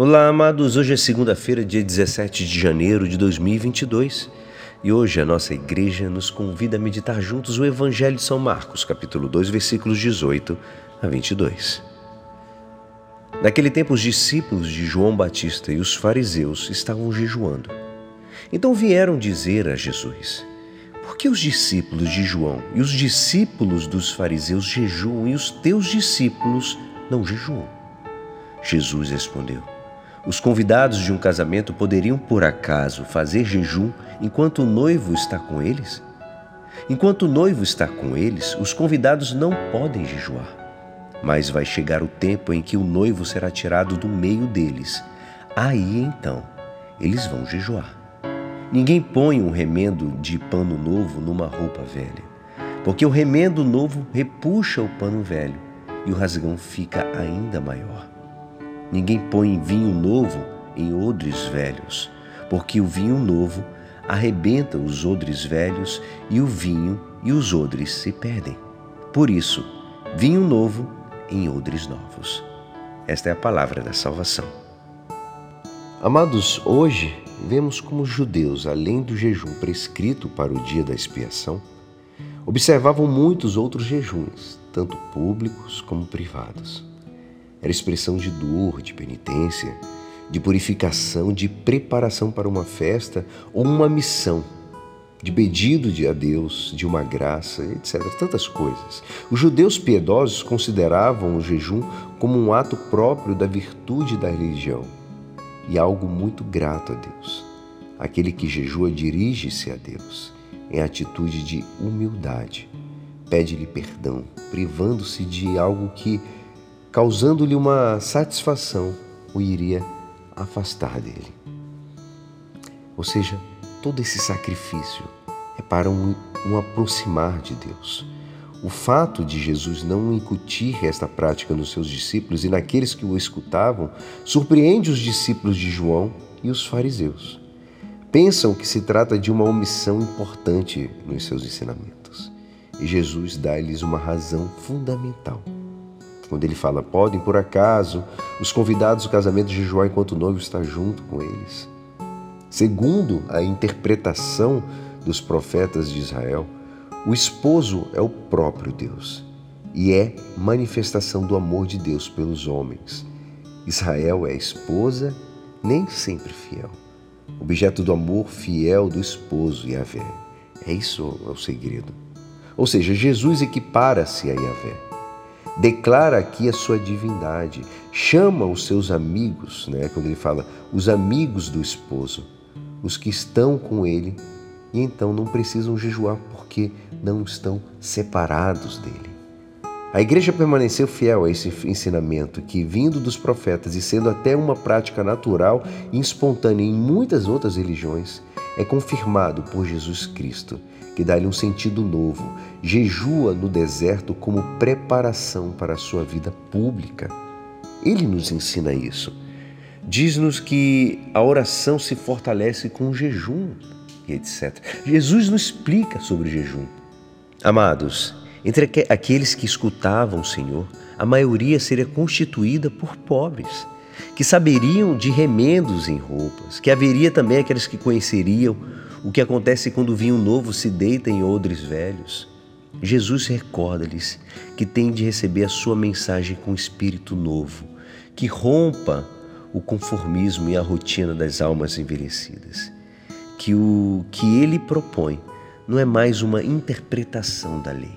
Olá, amados. Hoje é segunda-feira, dia 17 de janeiro de 2022, e hoje a nossa igreja nos convida a meditar juntos o Evangelho de São Marcos, capítulo 2, versículos 18 a 22. Naquele tempo, os discípulos de João Batista e os fariseus estavam jejuando. Então vieram dizer a Jesus: Por que os discípulos de João e os discípulos dos fariseus jejuam e os teus discípulos não jejuam? Jesus respondeu: os convidados de um casamento poderiam, por acaso, fazer jejum enquanto o noivo está com eles? Enquanto o noivo está com eles, os convidados não podem jejuar. Mas vai chegar o tempo em que o noivo será tirado do meio deles. Aí então, eles vão jejuar. Ninguém põe um remendo de pano novo numa roupa velha, porque o remendo novo repuxa o pano velho e o rasgão fica ainda maior. Ninguém põe vinho novo em odres velhos, porque o vinho novo arrebenta os odres velhos e o vinho e os odres se perdem. Por isso, vinho novo em odres novos. Esta é a palavra da salvação. Amados, hoje vemos como os judeus, além do jejum prescrito para o dia da expiação, observavam muitos outros jejuns, tanto públicos como privados. Era expressão de dor, de penitência, de purificação, de preparação para uma festa ou uma missão, de pedido de a Deus, de uma graça, etc. Tantas coisas. Os judeus piedosos consideravam o jejum como um ato próprio da virtude da religião e algo muito grato a Deus. Aquele que jejua dirige-se a Deus em atitude de humildade, pede-lhe perdão, privando-se de algo que causando-lhe uma satisfação, o iria afastar dele. Ou seja, todo esse sacrifício é para um, um aproximar de Deus. O fato de Jesus não incutir esta prática nos seus discípulos e naqueles que o escutavam surpreende os discípulos de João e os fariseus. Pensam que se trata de uma omissão importante nos seus ensinamentos. E Jesus dá-lhes uma razão fundamental quando ele fala, podem por acaso os convidados do casamento jejuar enquanto o noivo está junto com eles. Segundo a interpretação dos profetas de Israel, o esposo é o próprio Deus e é manifestação do amor de Deus pelos homens. Israel é a esposa, nem sempre fiel, objeto do amor fiel do esposo Yahvé. É isso é o segredo. Ou seja, Jesus equipara-se a Yahvé declara aqui a sua divindade, chama os seus amigos, né? quando ele fala os amigos do esposo, os que estão com ele, e então não precisam jejuar porque não estão separados dele. A igreja permaneceu fiel a esse ensinamento que, vindo dos profetas e sendo até uma prática natural e espontânea em muitas outras religiões, é confirmado por Jesus Cristo, que dá-lhe um sentido novo. Jejua no deserto como preparação para a sua vida pública. Ele nos ensina isso. Diz-nos que a oração se fortalece com o jejum e etc. Jesus nos explica sobre o jejum. Amados, entre aqueles que escutavam o Senhor, a maioria seria constituída por pobres que saberiam de remendos em roupas, que haveria também aqueles que conheceriam o que acontece quando o vinho novo se deita em odres velhos. Jesus recorda-lhes que têm de receber a sua mensagem com espírito novo, que rompa o conformismo e a rotina das almas envelhecidas. Que o que ele propõe não é mais uma interpretação da lei,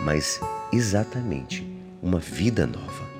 mas exatamente uma vida nova.